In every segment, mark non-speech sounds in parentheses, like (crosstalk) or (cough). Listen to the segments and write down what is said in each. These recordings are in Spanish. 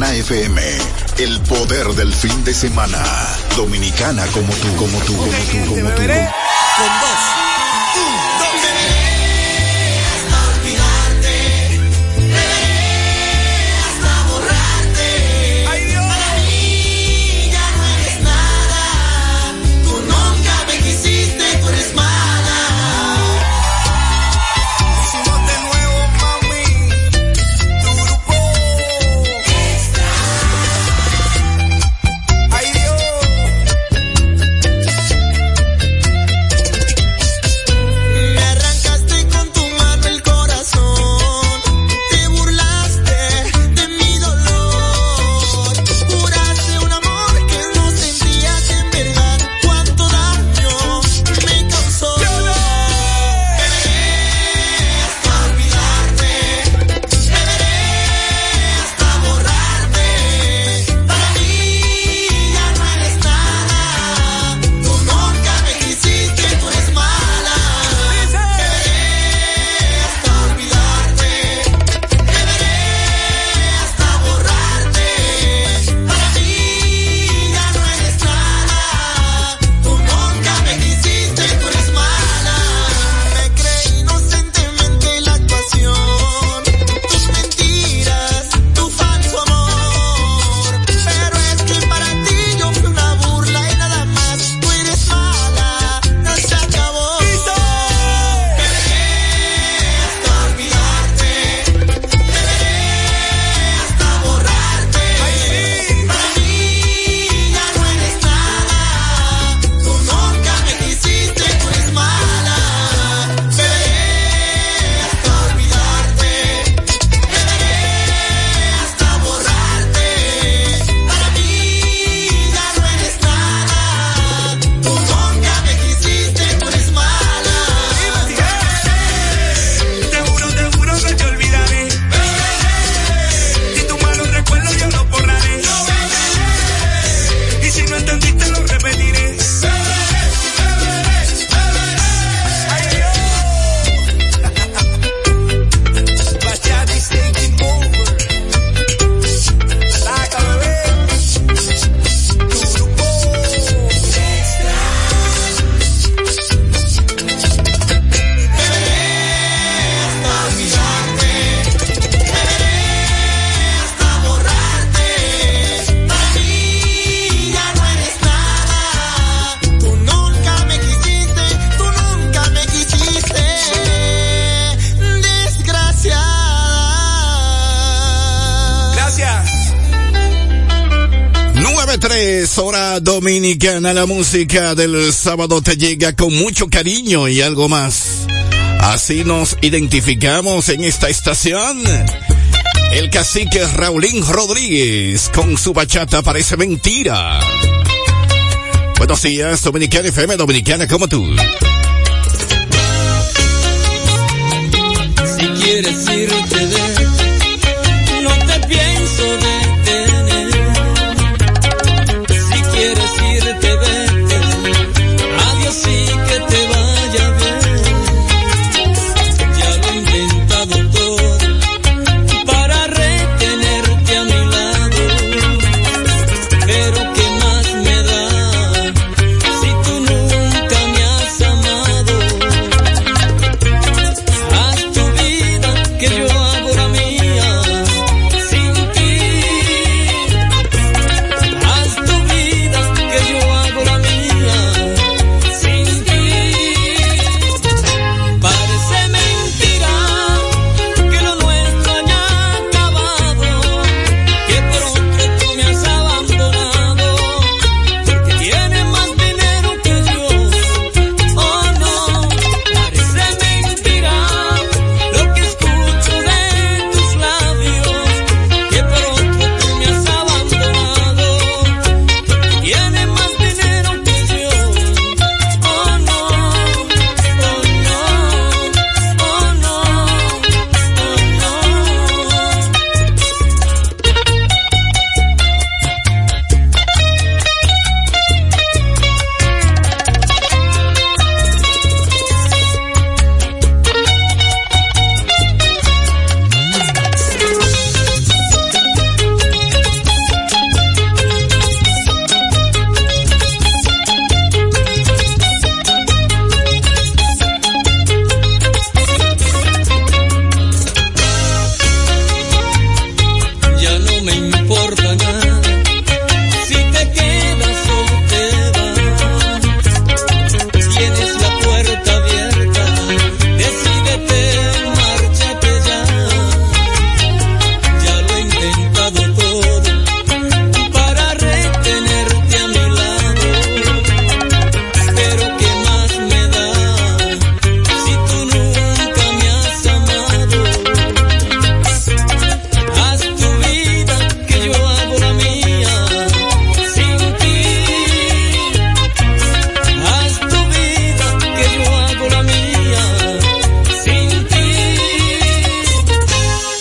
Dominicana FM. El poder del fin de semana. Dominicana como tú, como tú, como tú, como tú. Con dos. Dominicana, la música del sábado te llega con mucho cariño y algo más. Así nos identificamos en esta estación. El cacique Raulín Rodríguez con su bachata parece mentira. Buenos días, Dominicana FM, Dominicana como tú. Si quieres irte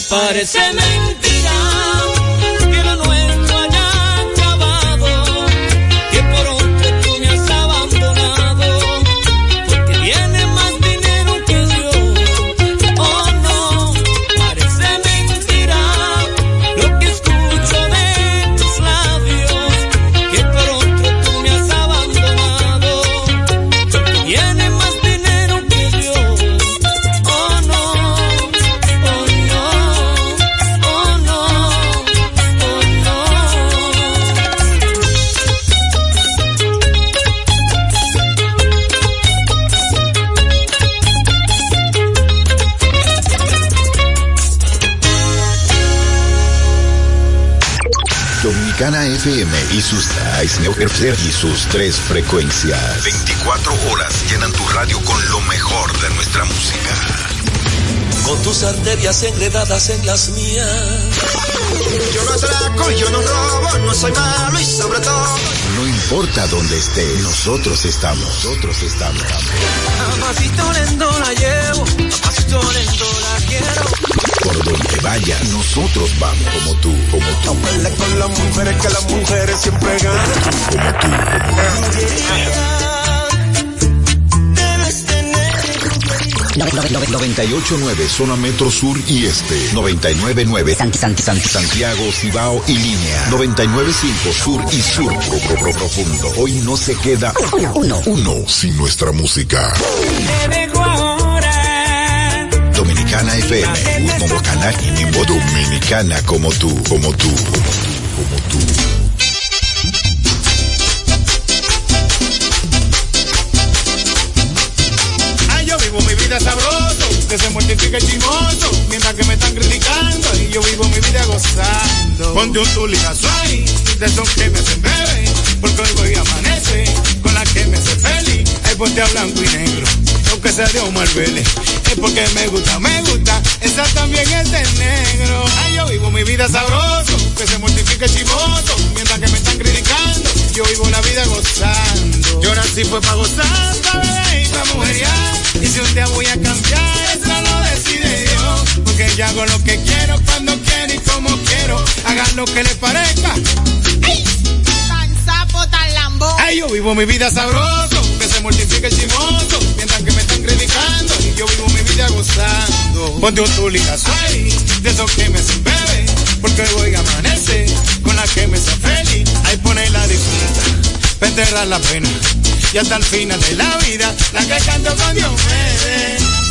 Parece mentira. FM y sus y sus tres frecuencias. 24 horas llenan tu radio con lo mejor de nuestra música. Con tus arterias enredadas en las mías. Yo no atraco, yo no robo, no soy malo y sobre todo. No importa dónde estés, nosotros estamos. Nosotros estamos. A pasito lento la llevo, a pasito lento la quiero por donde vayas, nosotros vamos. Como tú, como tú. No con las mujeres que las mujeres siempre ganan. Como tú, como tú. 98.9 Zona Metro Sur y Este. 99.9 Santiago, Cibao y Línea. 99.5 Sur y Sur. Pro, Profundo. Hoy no se queda uno, uno. sin nuestra música Dominicana FM, Dominicana y Nimbo Dominicana como tú, como tú, como tú. Ay, yo vivo mi vida sabroso, que se multiplique chimoso, mientras que me están criticando y yo vivo mi vida gozando. Ponte un tuligazo ahí, de esos que me hacen bebé, porque hoy voy a amanecer con la que me hace feliz. Ay, ponte a blanco y negro, aunque sea de Omar Vélez es porque me gusta, me gusta. Esa también es de negro. Ay, yo vivo mi vida sabroso, que se multiplique chivoso. Mientras que me están criticando, yo vivo la vida gozando. Yo nací fue para gozar, para y para mujeriar. Y si un día voy a cambiar, eso lo decide Dios. Porque yo hago lo que quiero, cuando quiero y como quiero. Hagan lo que les parezca. ¡Ay! Tan sapo, tan lambo. Ay, yo vivo mi vida sabroso, que se multiplique el yo vivo mi vida gozando. Ponte un tulicazo ahí, de esos que me hacen bebé, porque voy a amanecer con la que me hace feliz. Ahí pone la disfruta, enterrar la pena. Y hasta el final de la vida, la que canto con Dios me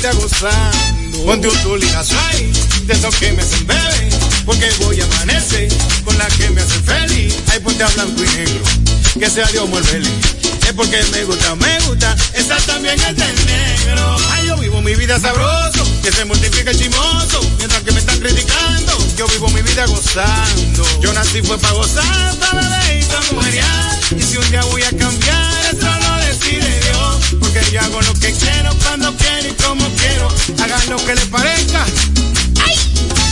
vida gozando. Ponte un tuligazo ahí, de esos que me hacen bebé, porque voy a amanecer con la que me hace feliz. Ay, ponte a blanco y negro, que sea Dios muérvele. Es porque me gusta, me gusta, esa también es del negro. Ay, yo vivo mi vida sabroso, que se multiplica el chimoso, mientras que me están criticando, yo vivo mi vida gozando. Yo nací fue para gozar, para beber y para mujeriar. Y si un día voy a cambiar, Porque yo hago lo que quiero, cuando quiero y como quiero. Hagan lo que les parezca.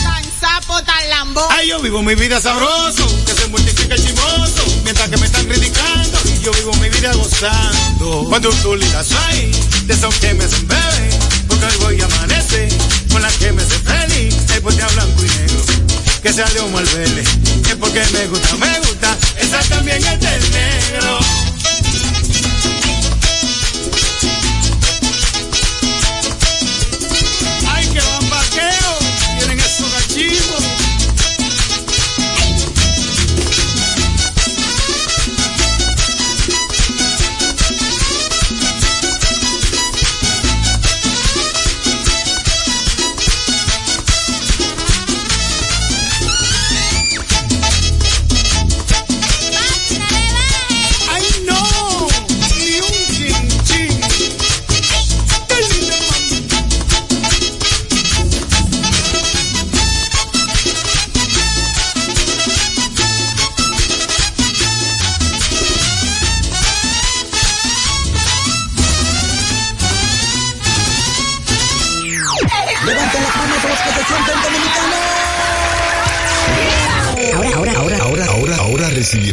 Tan sapo, tan lambo. Ay, yo vivo mi vida sabroso, que se multiplica el chimoso, mientras que me están criticando, y yo vivo mi vida gozando. Cuando tú ligas ahí, de esos que me hacen bebé, porque hoy voy a amanecer, con la que me hace feliz, ahí ponte a blanco y negro, que sea de Omar Vélez, es porque me gusta, me gusta, esa también es del negro.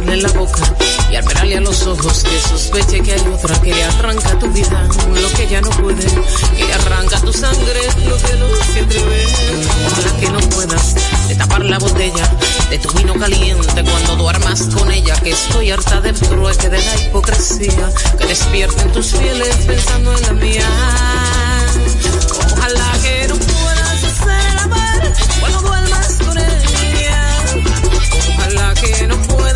besarle la boca y al verle a los ojos que sospeche que hay otra que le arranca tu vida, lo que ya no puede, que le arranca tu sangre, lo que no se atreve. Ojalá que no puedas destapar la botella de tu vino caliente cuando duermas con ella, que estoy harta del trueque de la hipocresía, que despierten tus fieles pensando en la mía. Ojalá que no puedas hacer el amor cuando duermas con ella. Ojalá que no puedas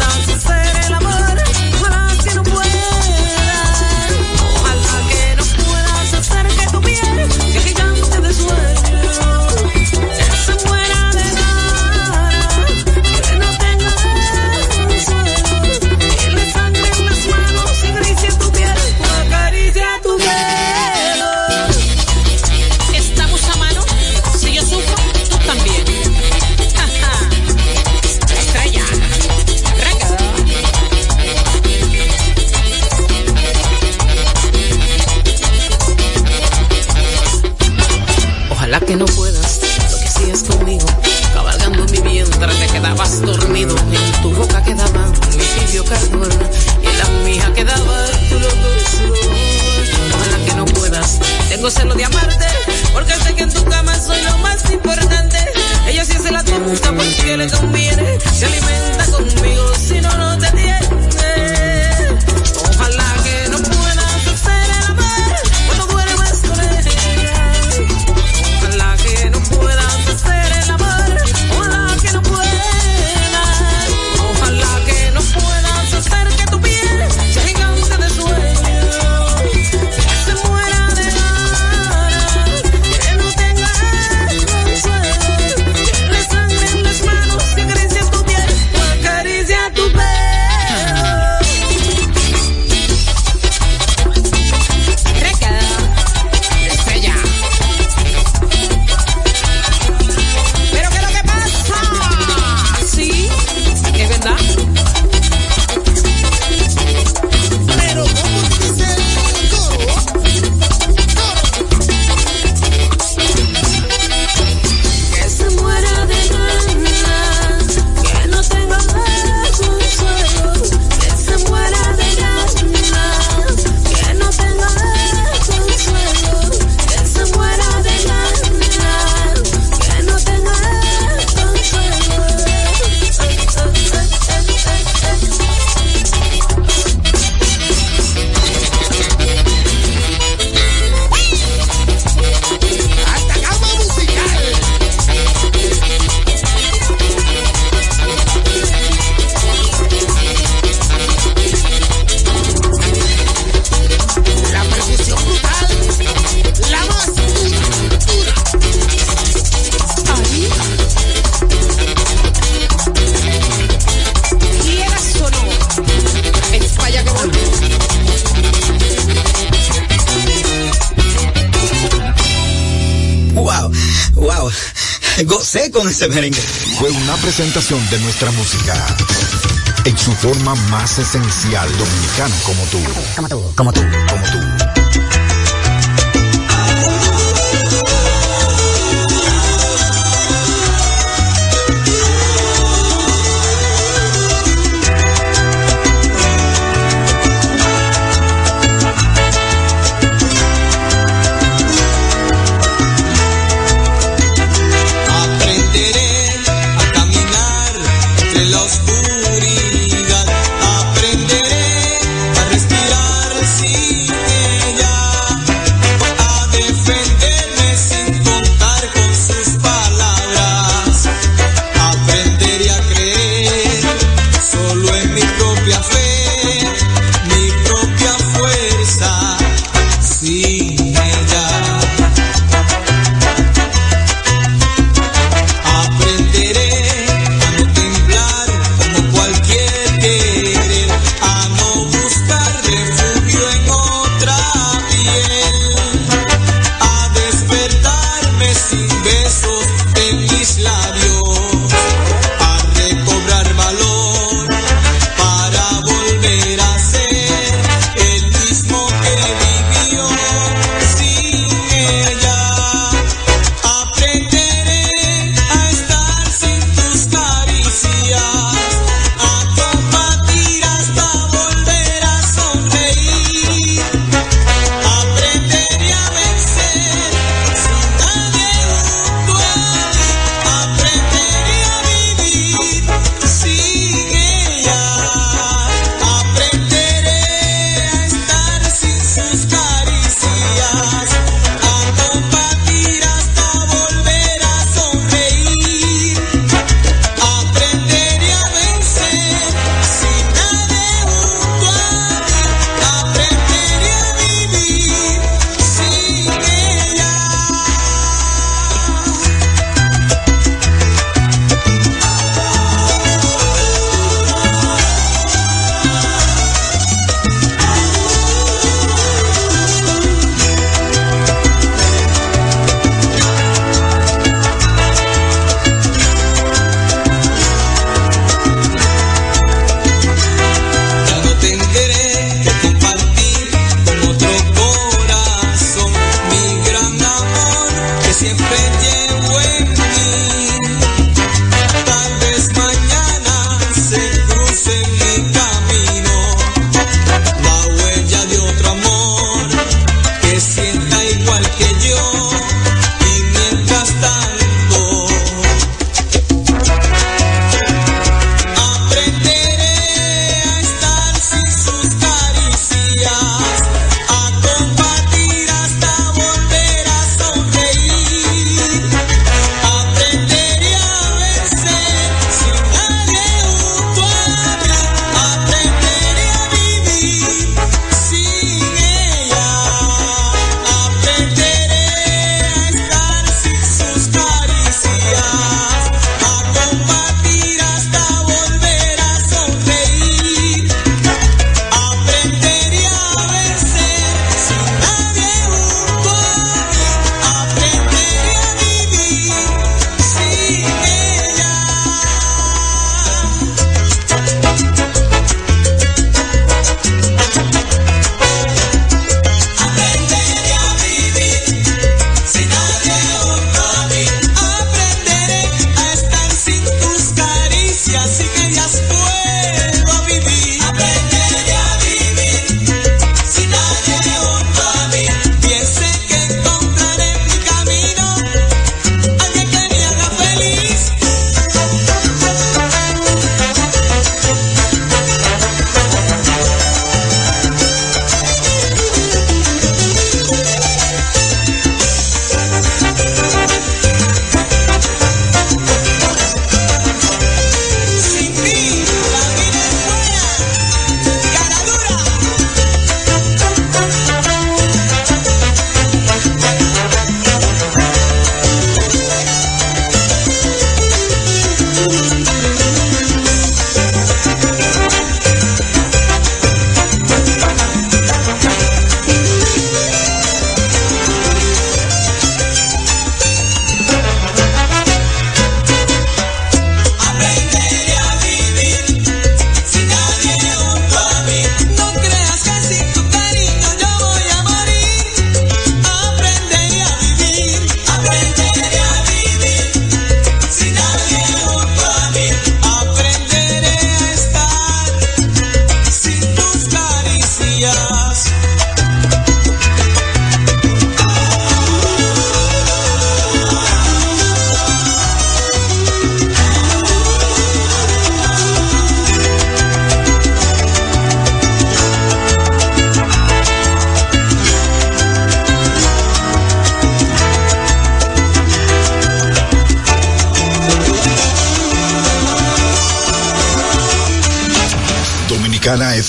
Fue una presentación de nuestra música. En su forma más esencial, dominicano como tú. Como tú. Como tú. Como tú.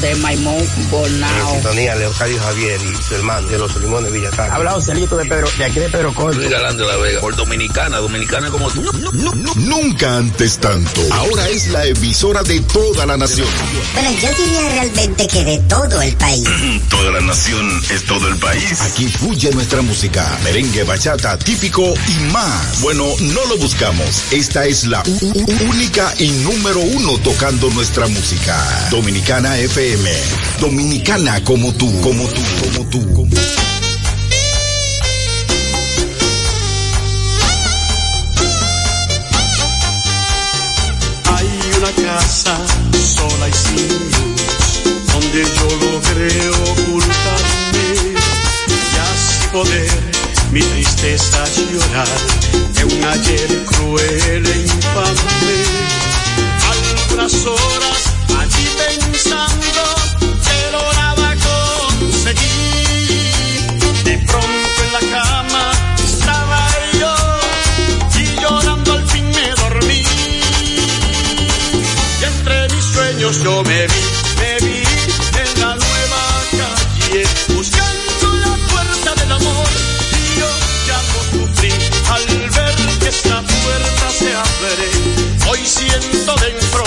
de Maimón Bonao. sintonía Leocadio Javier y su hermano de los Limones Villatán. Habla Joselito de Pedro, de aquí de Pedro Corto. Luis Galán de la Vega, por Dominicana, Dominicana como tú. No, no, nunca antes tanto. Ahora es la emisora de toda la nación. Bueno, yo diría realmente que de todo el país. (clears throat) Toda la nación es todo el país. Aquí fluye nuestra música, merengue, bachata, típico y más. Bueno, no lo buscamos. Esta es la única y número uno tocando nuestra música. Dominicana FM. Dominicana como tú, como tú, como tú. Como... Hay una casa sola y sin luz, donde yo logré ocultarme y así poder mi tristeza llorar de un ayer cruel e infame. Algunas horas yo me vi, me vi en la nueva calle, buscando la puerta del amor. Y yo ya no sufrí al ver que esta puerta se abre. Hoy siento dentro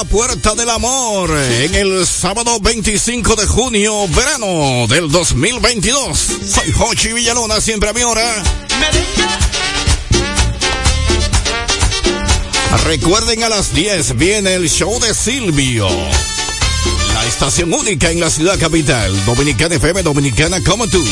la puerta del amor en el sábado 25 de junio, verano del 2022. Soy Jochi Villalona, siempre a mi hora. Recuerden a las 10 viene el show de Silvio. La estación única en la ciudad capital. Dominicana FM, Dominicana como tú.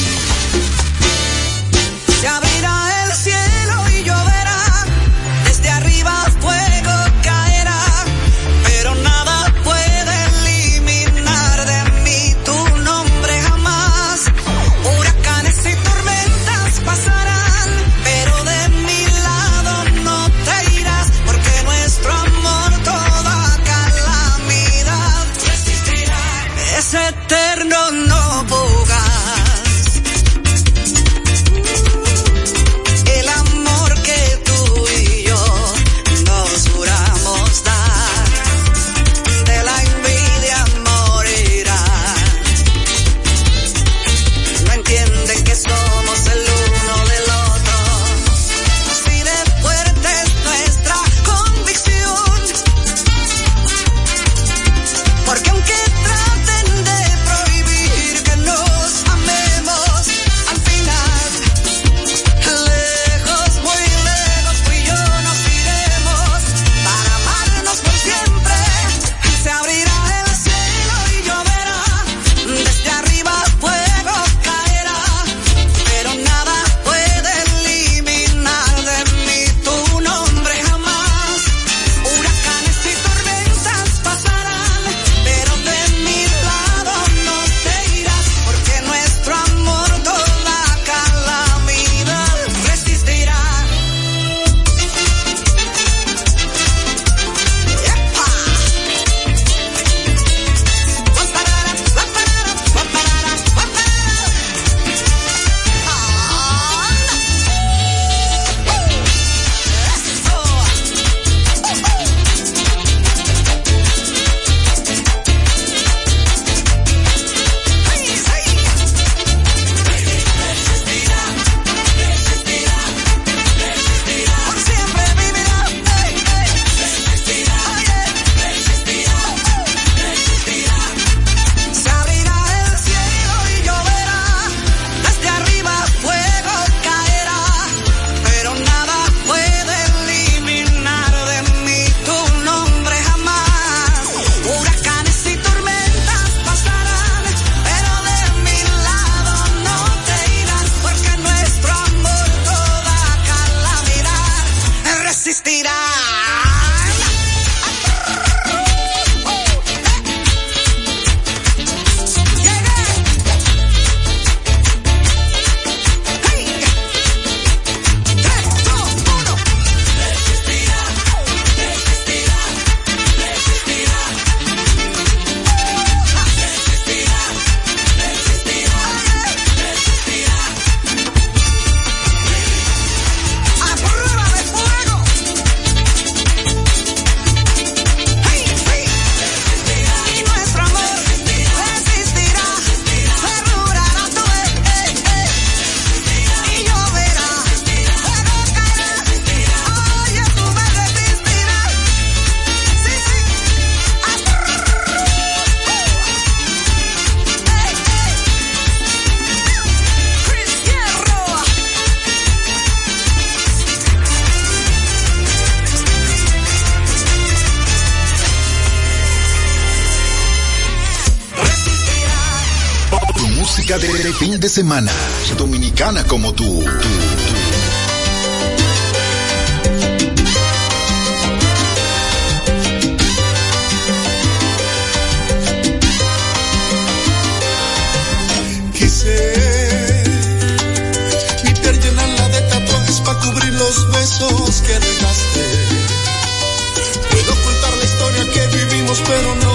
Semana. Dominicana como tú. Quise limpiar, llenarla de tatuajes para cubrir los besos que dejaste. Puedo ocultar la historia que vivimos, pero no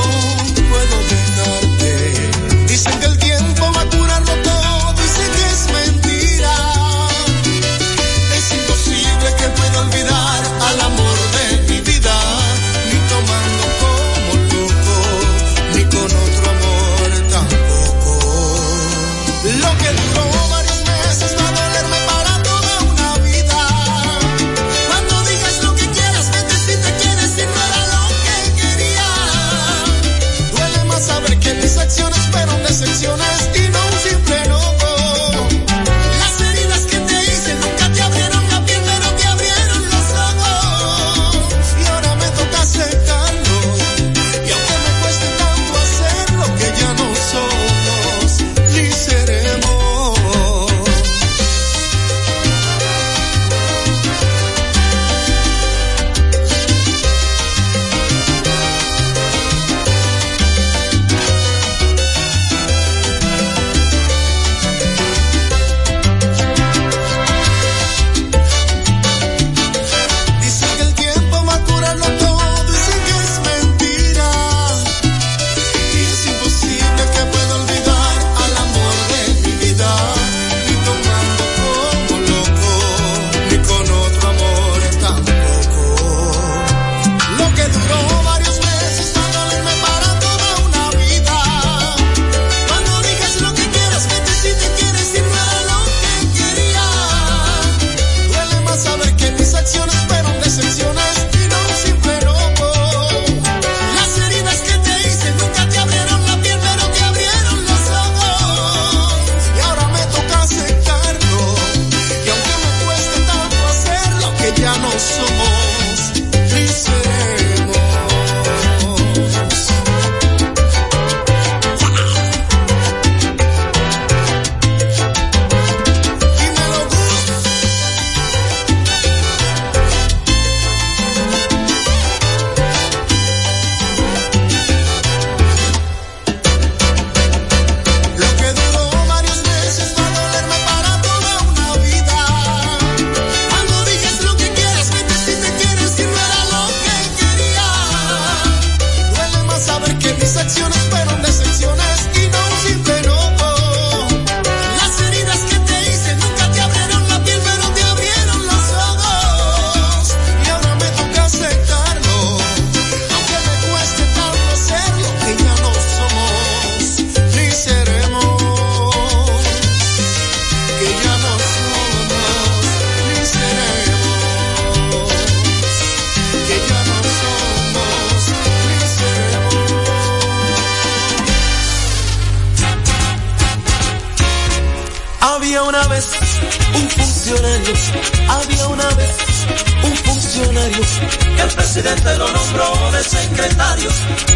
presidente lo nombró de secretario,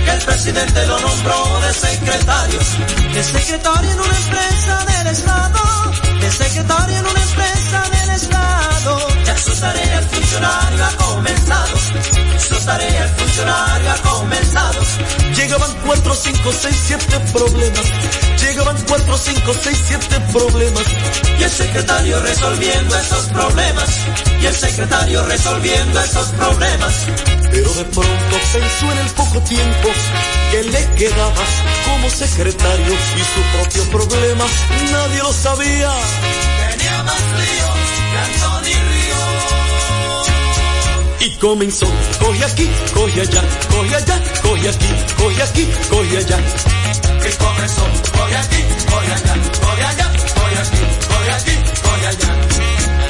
que el presidente lo nombró de secretario, de secretario en una empresa del Estado, de secretario en una empresa del Estado. Ya su tarea el funcionario ha comenzado, su tarea el funcionario ha comenzado. Llegaban cuatro, cinco, seis, siete problemas, llegaban cuatro, cinco, seis, siete problemas. Y el secretario resolviendo esos problemas, y el secretario resolviendo esos problemas. Pero de pronto pensó en el poco tiempo que le quedaba como secretario y su propio problema nadie lo sabía. Tenía más y comenzó, coge aquí, coge allá, coge allá, coge aquí, coge aquí, coge allá. Que comenzó, coge aquí, coge allá, coge allá, coge aquí, coge aquí, coge allá.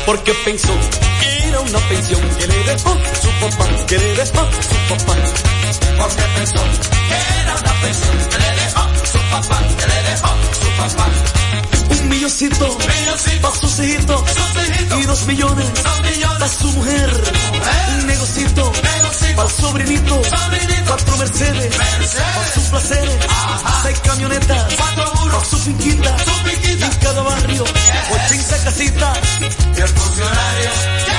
Porque pensó que era una pensión que le dejó su papá, que le dejó su papá. Porque pensó que era una pensión que le dejó su papá, que le dejó su papá. Un milloncito, pa' sus hijitos, y dos millones, pa' su mujer. Un negocito, pa' sobrinito, cuatro Mercedes, pa' sus placeres, seis camionetas, pa' su finquita, en cada barrio, 80 casitas. Y el funcionario.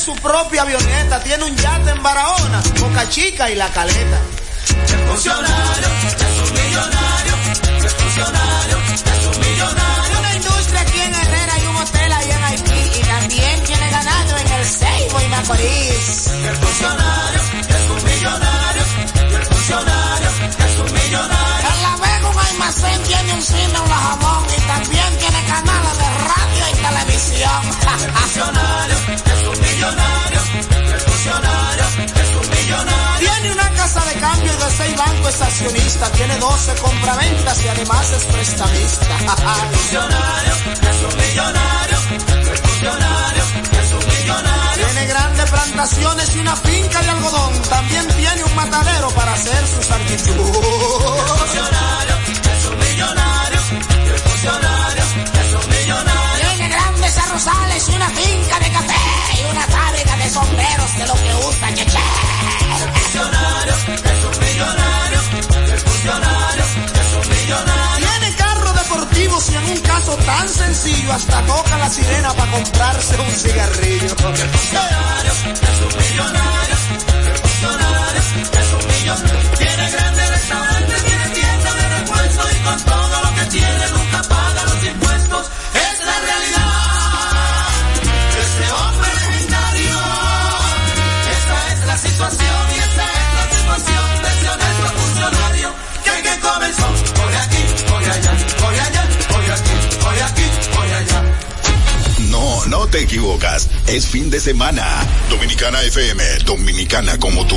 Su propia avioneta, tiene un yate en Barahona, Boca Chica y La Caleta. El funcionario es un millonario, el funcionario es un millonario. Una industria aquí en Herrera y un hotel ahí en Haití y también tiene ganado en el Seibo y Macorís. El funcionario es un millonario, el funcionario es un millonario. Almacén tiene un cine, un jamón y también tiene canales de radio y televisión. El funcionario es un millonario, funcionario es un millonario. Tiene una casa de cambio y de seis bancos estacionistas, tiene 12 compraventas y además es prestamista. Funcionario es un millonario, el funcionario es un millonario. Tiene grandes plantaciones y una finca de algodón, también tiene un matadero para hacer sus El el funcionario es un millonario. Tiene grandes arrozales y una finca de café y una fábrica de sombreros de lo que usa Cheche. El funcionario es un millonario, el funcionario es un millonario. Tiene carros deportivos y en un caso tan sencillo hasta toca la sirena para comprarse un cigarrillo. El funcionario es un millonario, el funcionario es un millonario. Tiene grandes restaurantes, tiene tienda de repuesto y con todo lo que tiene Situación y esa es la situación de ese honesto funcionario que, que comenzó hoy aquí, hoy allá, hoy allá, hoy aquí, hoy aquí, hoy allá. No, no te equivocas. Es fin de semana. Dominicana FM, dominicana como tú.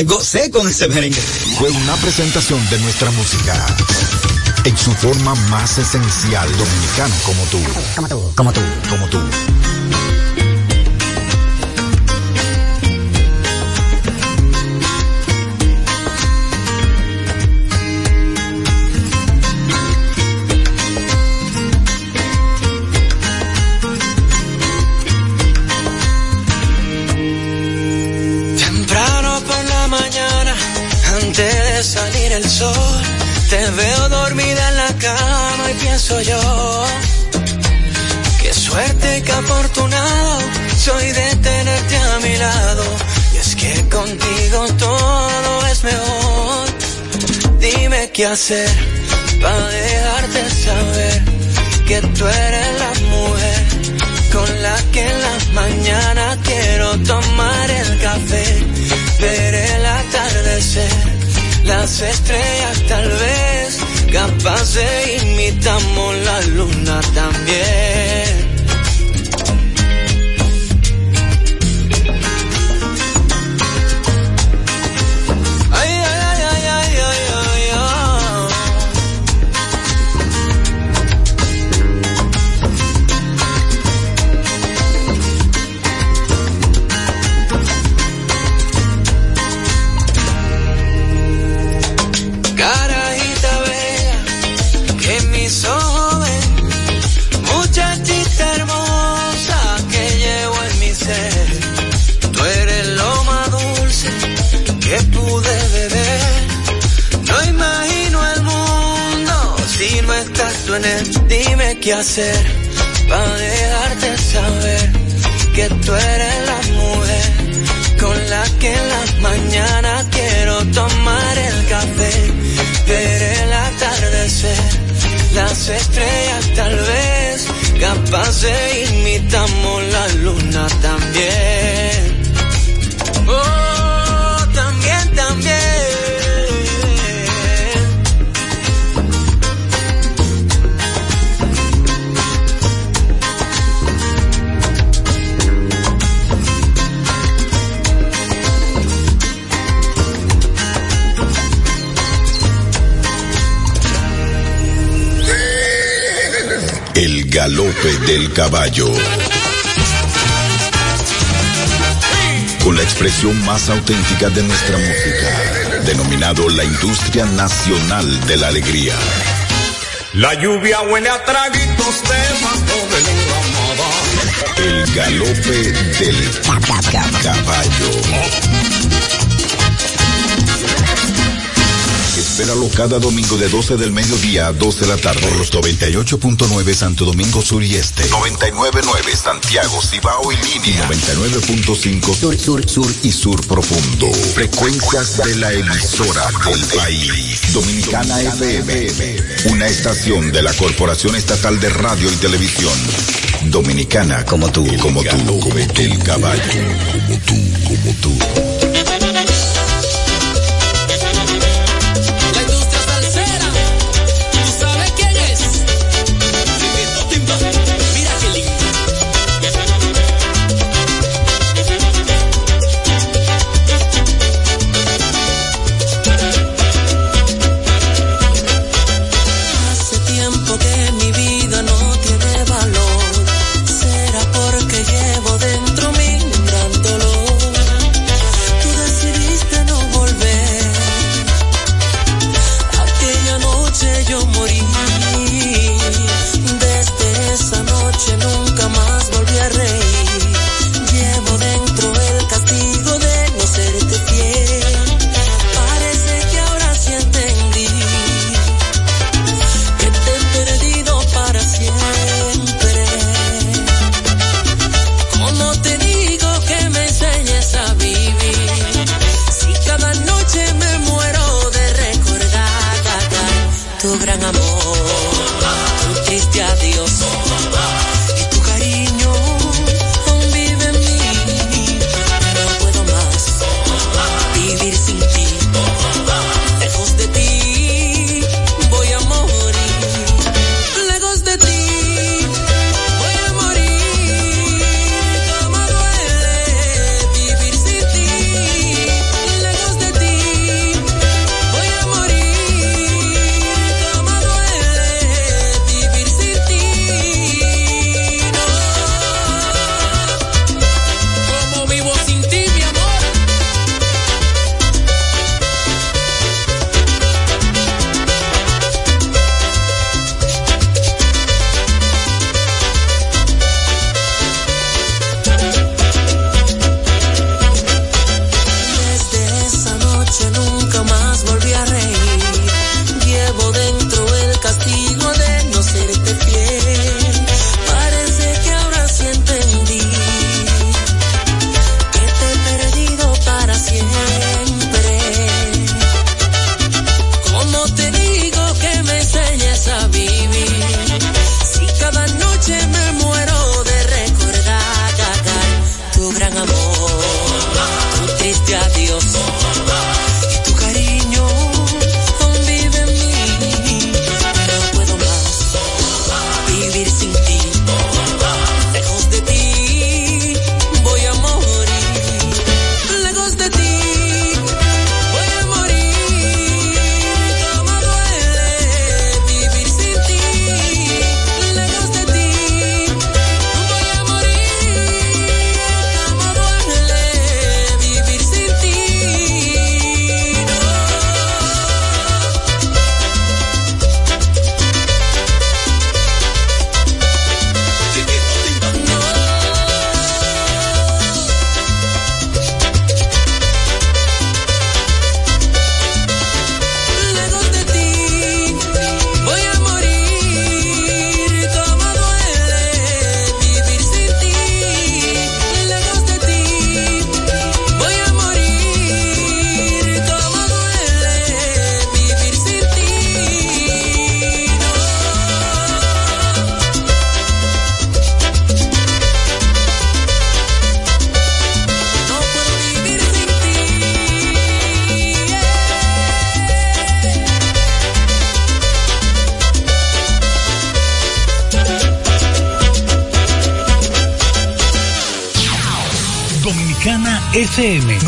Gocé con ese merengue. Fue una presentación de nuestra música. En su forma más esencial, dominicano como tú. Como tú. Como tú. Como tú. contigo todo es mejor. Dime qué hacer para dejarte saber que tú eres la mujer con la que en las mañanas quiero tomar el café, ver el atardecer, las estrellas tal vez, capaz de imitamos la luna también. Dime qué hacer para dejarte saber que tú eres la mujer con la que en las mañanas quiero tomar el café, ver el atardecer, las estrellas tal vez, capaz de imitamos la luna también. Oh, galope del caballo. Con la expresión más auténtica de nuestra música, denominado la industria nacional de la alegría. La lluvia huele a traguitos de la ramada. El galope del caballo. Espéralo cada domingo de 12 del mediodía a 2 de la tarde por los 98.9 Santo Domingo Sur y Este, 99.9 Santiago, Cibao y Línea, 99.5 Sur, Sur, Sur y Sur Profundo. Frecuencias de la emisora del país. Dominicana FM, una estación de la Corporación Estatal de Radio y Televisión. Dominicana como tú, como tú, como el caballo, como tú, como tú.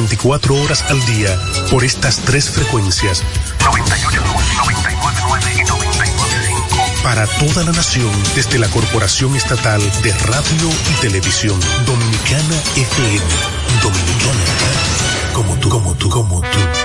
24 horas al día por estas tres frecuencias. 98, 99 y 95. Para toda la nación desde la Corporación Estatal de Radio y Televisión Dominicana FM. Dominicana. Como tú, como tú, como tú.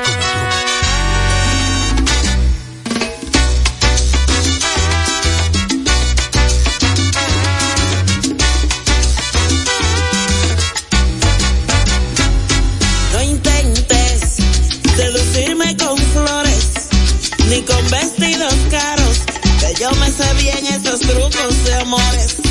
amores.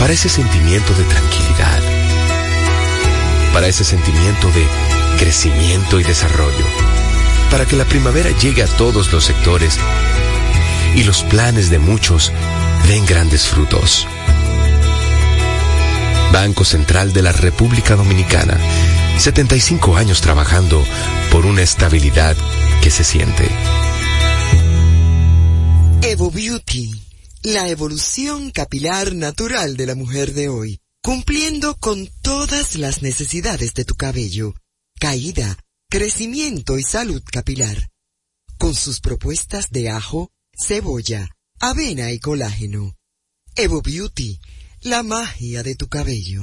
Para ese sentimiento de tranquilidad. Para ese sentimiento de crecimiento y desarrollo. Para que la primavera llegue a todos los sectores y los planes de muchos den grandes frutos. Banco Central de la República Dominicana. 75 años trabajando por una estabilidad que se siente. Evo Beauty, la evolución capilar natural de la mujer de hoy, cumpliendo con todas las necesidades de tu cabello, caída, crecimiento y salud capilar, con sus propuestas de ajo, cebolla, avena y colágeno. Evo Beauty, la magia de tu cabello.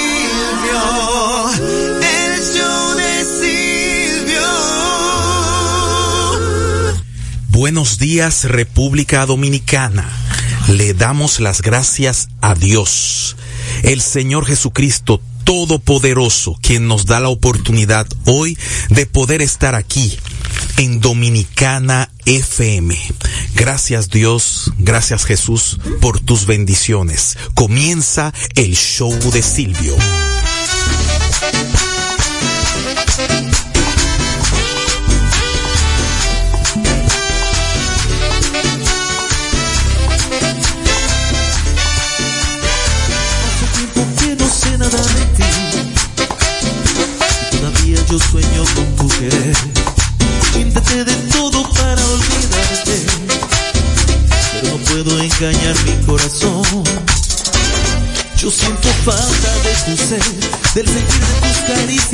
El show de Silvio. Buenos días República Dominicana. Le damos las gracias a Dios, el Señor Jesucristo Todopoderoso, quien nos da la oportunidad hoy de poder estar aquí en Dominicana FM. Gracias Dios, gracias Jesús por tus bendiciones. Comienza el show de Silvio. Thank you.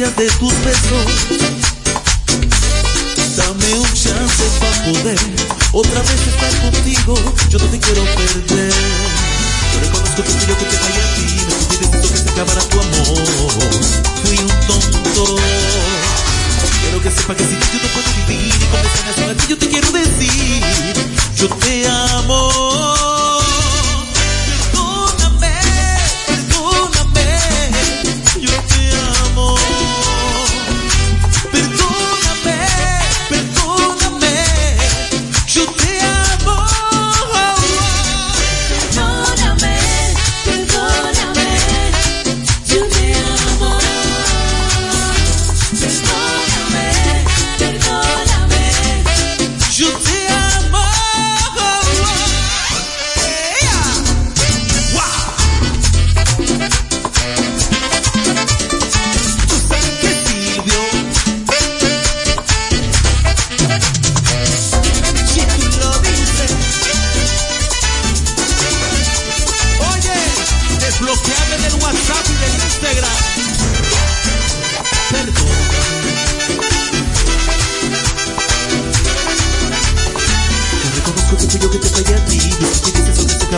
De tus besos.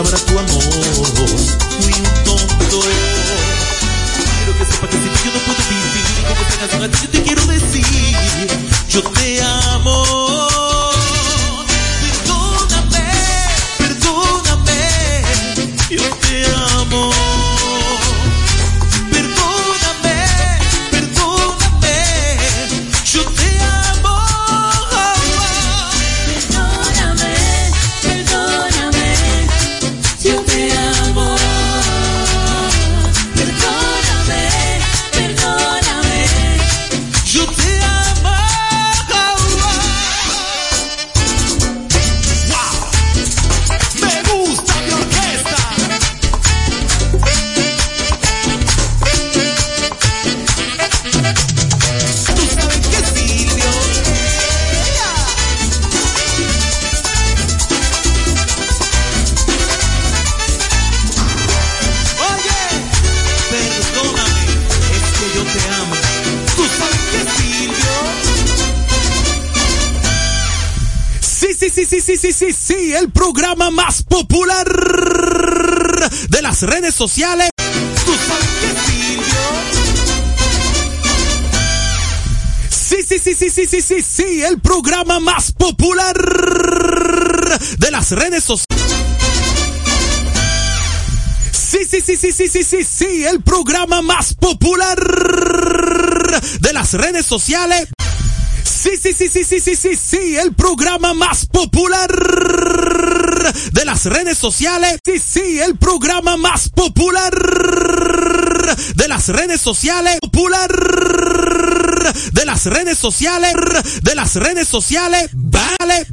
Acabará tu amor. Fui un tonto. Quiero que sepa que sin ti yo no puedo vivir. Como esta canción a ti yo te quiero decir. Yo te amo. Las redes sociales. Tú sabes. Sí, sí, sí, sí, sí, sí, sí, sí, el programa más popular de las redes sociales. Sí, sí, sí, sí, sí, sí, sí, sí, el programa más popular de las redes sociales. Sí, sí, sí, sí, sí, sí, sí, sí, el programa más popular de las redes sociales. Sí, sí, el programa más popular de las redes sociales. Popular de las redes sociales. De las redes sociales.